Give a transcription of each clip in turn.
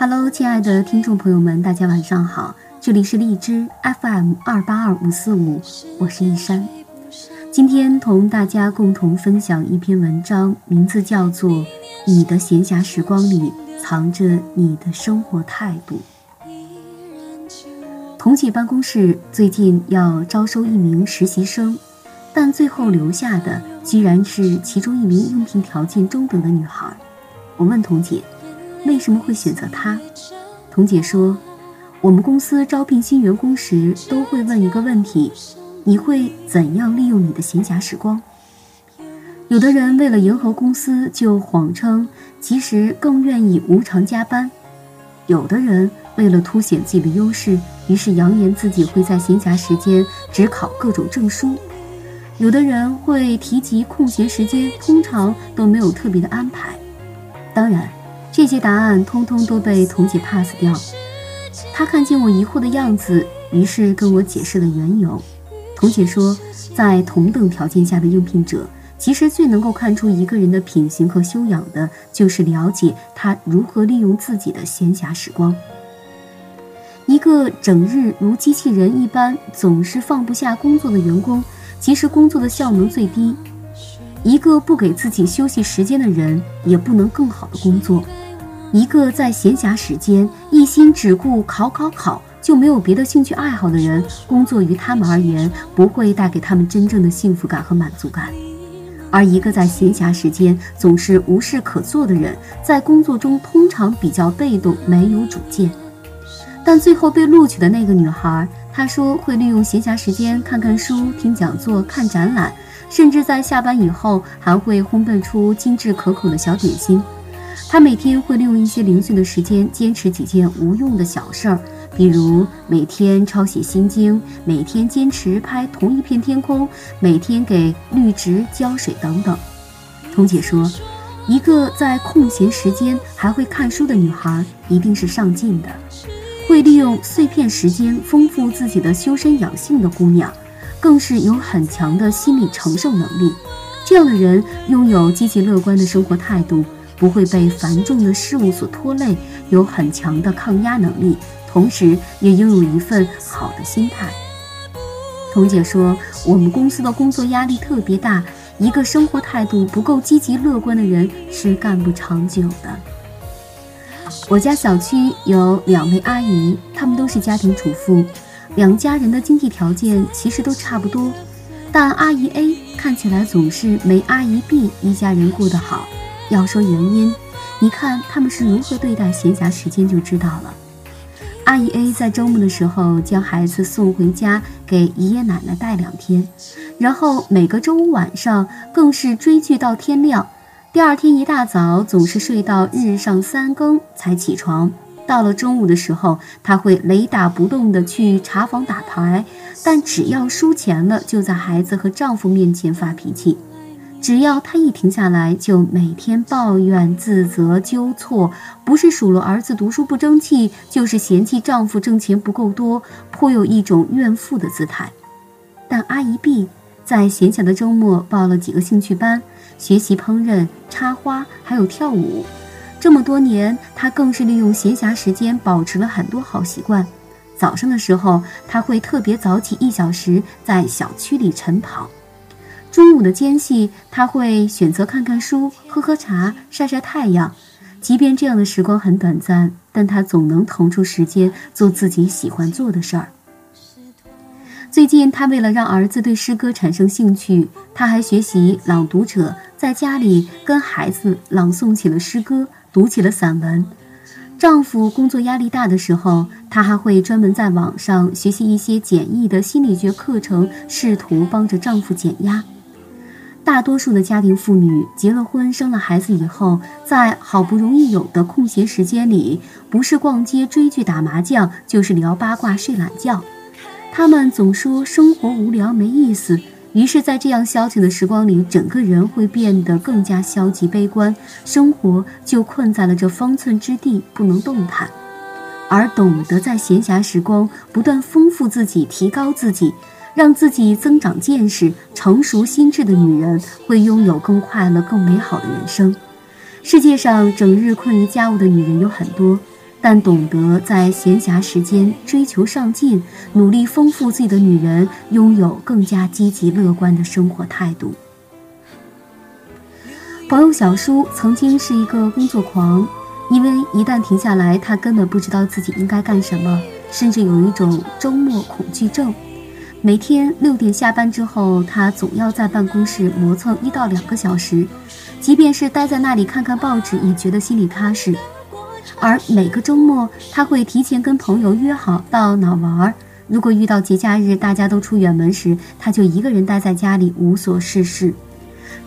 Hello，亲爱的听众朋友们，大家晚上好，这里是荔枝 FM 二八二五四五，我是一山。今天同大家共同分享一篇文章，名字叫做《你的闲暇时光里藏着你的生活态度》。同济办公室最近要招收一名实习生，但最后留下的居然是其中一名应聘条件中等的女孩。我问童姐。为什么会选择他？童姐说：“我们公司招聘新员工时都会问一个问题：你会怎样利用你的闲暇时光？有的人为了迎合公司，就谎称其实更愿意无偿加班；有的人为了凸显自己的优势，于是扬言自己会在闲暇时间只考各种证书；有的人会提及空闲时间通常都没有特别的安排。当然。”这些答案通通都被童姐 pass 掉。她看见我疑惑的样子，于是跟我解释了缘由。童姐说，在同等条件下的应聘者，其实最能够看出一个人的品行和修养的，就是了解他如何利用自己的闲暇时光。一个整日如机器人一般，总是放不下工作的员工，其实工作的效能最低。一个不给自己休息时间的人，也不能更好的工作。一个在闲暇时间一心只顾考考考，就没有别的兴趣爱好的人，工作于他们而言不会带给他们真正的幸福感和满足感；而一个在闲暇时间总是无事可做的人，在工作中通常比较被动，没有主见。但最后被录取的那个女孩，她说会利用闲暇时间看看书、听讲座、看展览，甚至在下班以后还会烘焙出精致可口的小点心。他每天会利用一些零碎的时间，坚持几件无用的小事儿，比如每天抄写心经，每天坚持拍同一片天空，每天给绿植浇水等等。彤姐说，一个在空闲时间还会看书的女孩，一定是上进的，会利用碎片时间丰富自己的修身养性的姑娘，更是有很强的心理承受能力。这样的人拥有积极乐观的生活态度。不会被繁重的事物所拖累，有很强的抗压能力，同时也拥有一份好的心态。童姐说，我们公司的工作压力特别大，一个生活态度不够积极乐观的人是干不长久的。我家小区有两位阿姨，她们都是家庭主妇，两家人的经济条件其实都差不多，但阿姨 A 看起来总是没阿姨 B 一家人过得好。要说原因，你看他们是如何对待闲暇时间就知道了。阿姨 A 在周末的时候将孩子送回家给爷爷奶奶带两天，然后每个周五晚上更是追剧到天亮，第二天一大早总是睡到日上三更才起床。到了中午的时候，他会雷打不动地去茶房打牌，但只要输钱了，就在孩子和丈夫面前发脾气。只要他一停下来，就每天抱怨、自责、纠错，不是数落儿子读书不争气，就是嫌弃丈夫挣钱不够多，颇有一种怨妇的姿态。但阿姨 B 在闲暇的周末报了几个兴趣班，学习烹饪、插花，还有跳舞。这么多年，她更是利用闲暇时间保持了很多好习惯。早上的时候，她会特别早起一小时，在小区里晨跑。中午的间隙，他会选择看看书、喝喝茶、晒晒太阳。即便这样的时光很短暂，但他总能腾出时间做自己喜欢做的事儿。最近，他为了让儿子对诗歌产生兴趣，他还学习朗读者，在家里跟孩子朗诵起了诗歌，读起了散文。丈夫工作压力大的时候，她还会专门在网上学习一些简易的心理学课程，试图帮着丈夫减压。大多数的家庭妇女结了婚、生了孩子以后，在好不容易有的空闲时间里，不是逛街、追剧、打麻将，就是聊八卦、睡懒觉。他们总说生活无聊、没意思，于是，在这样消遣的时光里，整个人会变得更加消极悲观，生活就困在了这方寸之地，不能动弹。而懂得在闲暇时光不断丰富自己、提高自己。让自己增长见识、成熟心智的女人，会拥有更快乐、更美好的人生。世界上整日困于家务的女人有很多，但懂得在闲暇时间追求上进、努力丰富自己的女人，拥有更加积极乐观的生活态度。朋友小叔曾经是一个工作狂，因为一旦停下来，他根本不知道自己应该干什么，甚至有一种周末恐惧症。每天六点下班之后，他总要在办公室磨蹭一到两个小时，即便是待在那里看看报纸，也觉得心里踏实。而每个周末，他会提前跟朋友约好到哪玩儿。如果遇到节假日，大家都出远门时，他就一个人待在家里无所事事。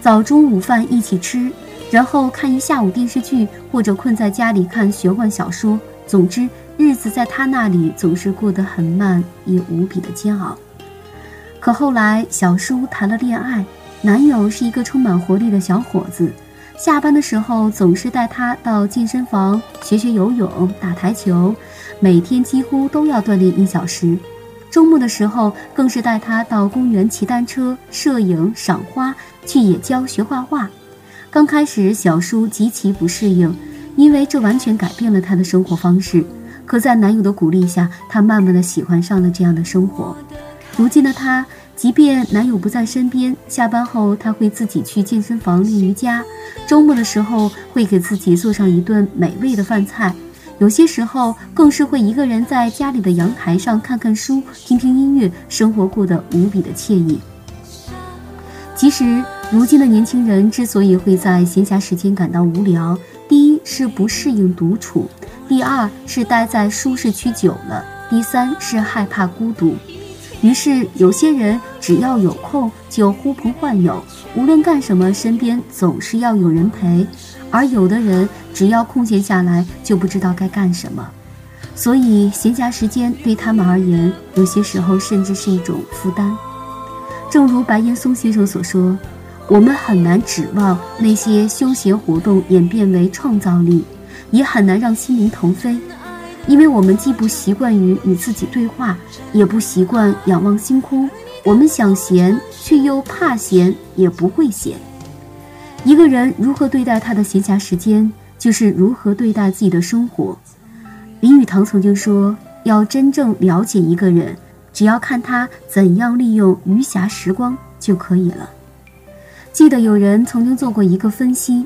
早中午饭一起吃，然后看一下午电视剧，或者困在家里看玄幻小说。总之，日子在他那里总是过得很慢，也无比的煎熬。可后来，小叔谈了恋爱，男友是一个充满活力的小伙子。下班的时候，总是带她到健身房学学游泳、打台球，每天几乎都要锻炼一小时。周末的时候，更是带她到公园骑单车、摄影、赏花，去野郊学画画。刚开始，小叔极其不适应，因为这完全改变了她的生活方式。可在男友的鼓励下，她慢慢的喜欢上了这样的生活。如今的她。即便男友不在身边，下班后她会自己去健身房练瑜伽，周末的时候会给自己做上一顿美味的饭菜，有些时候更是会一个人在家里的阳台上看看书、听听音乐，生活过得无比的惬意。其实，如今的年轻人之所以会在闲暇时间感到无聊，第一是不适应独处，第二是待在舒适区久了，第三是害怕孤独。于是，有些人只要有空就呼朋唤友，无论干什么，身边总是要有人陪；而有的人只要空闲下来，就不知道该干什么。所以，闲暇时间对他们而言，有些时候甚至是一种负担。正如白岩松先生所说：“我们很难指望那些休闲活动演变为创造力，也很难让心灵腾飞。”因为我们既不习惯于与自己对话，也不习惯仰望星空。我们想闲，却又怕闲，也不会闲。一个人如何对待他的闲暇时间，就是如何对待自己的生活。林语堂曾经说：“要真正了解一个人，只要看他怎样利用余暇时光就可以了。”记得有人曾经做过一个分析：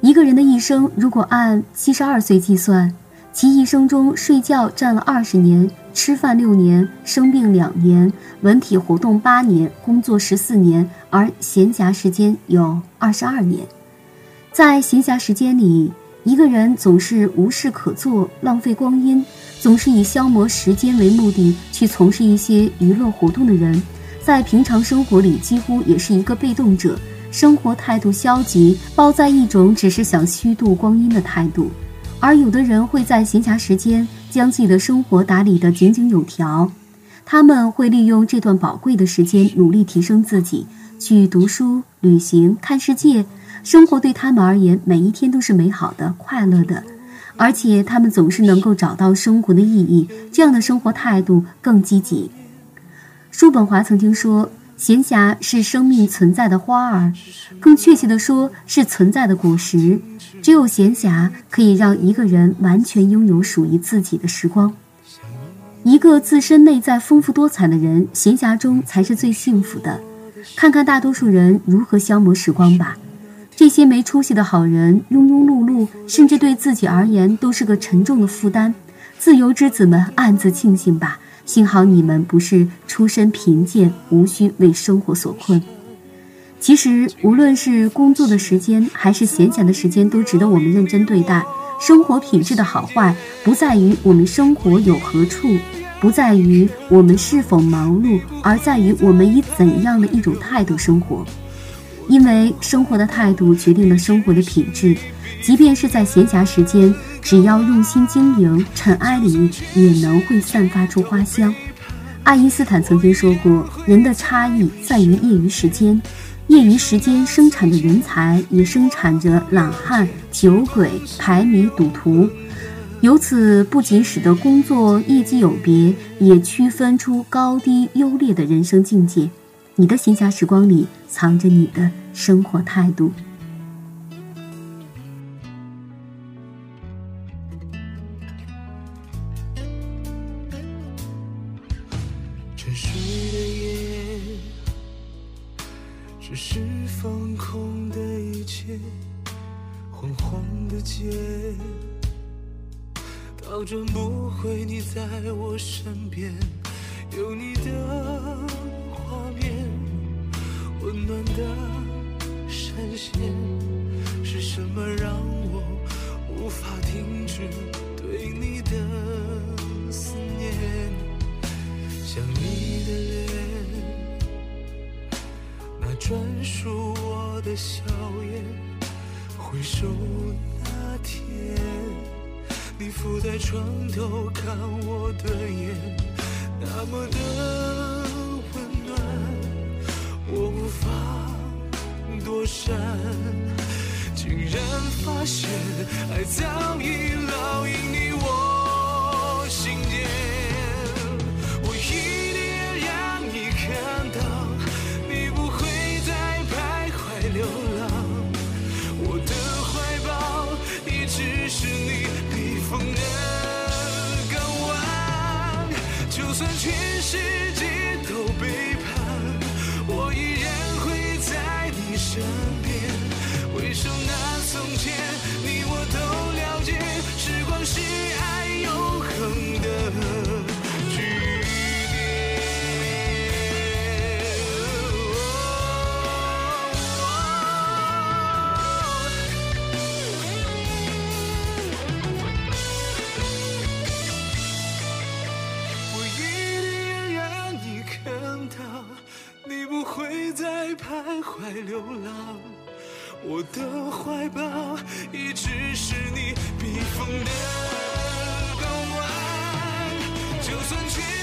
一个人的一生，如果按七十二岁计算。其一生中，睡觉占了二十年，吃饭六年，生病两年，文体活动八年，工作十四年，而闲暇时间有二十二年。在闲暇时间里，一个人总是无事可做，浪费光阴，总是以消磨时间为目的去从事一些娱乐活动的人，在平常生活里几乎也是一个被动者，生活态度消极，包在一种只是想虚度光阴的态度。而有的人会在闲暇时间将自己的生活打理得井井有条，他们会利用这段宝贵的时间努力提升自己，去读书、旅行、看世界。生活对他们而言，每一天都是美好的、快乐的，而且他们总是能够找到生活的意义。这样的生活态度更积极。叔本华曾经说。闲暇是生命存在的花儿，更确切地说是存在的果实。只有闲暇可以让一个人完全拥有属于自己的时光。一个自身内在丰富多彩的人，闲暇中才是最幸福的。看看大多数人如何消磨时光吧。这些没出息的好人，庸庸碌碌，甚至对自己而言都是个沉重的负担。自由之子们暗自庆幸吧。幸好你们不是出身贫贱，无需为生活所困。其实，无论是工作的时间，还是闲暇的时间，都值得我们认真对待。生活品质的好坏，不在于我们生活有何处，不在于我们是否忙碌，而在于我们以怎样的一种态度生活。因为生活的态度决定了生活的品质。即便是在闲暇时间，只要用心经营，尘埃里也能会散发出花香。爱因斯坦曾经说过：“人的差异在于业余时间，业余时间生产的人才，也生产着懒汉、酒鬼、排迷、赌徒。由此不仅使得工作业绩有别，也区分出高低优劣的人生境界。你的闲暇时光里，藏着你的生活态度。”倒转不回你在我身边，有你的画面，温暖的闪现，是什么让我无法停止对你的思念？想你的脸。那专属我的笑颜，回首那天，你伏在床头看我的眼，那么的温暖，我无法躲闪，竟然发现爱早已烙印你是爱永恒的句点。我一定要让你看到，你不会再徘徊流浪，我的怀抱一直是你。逆风的港湾，就算。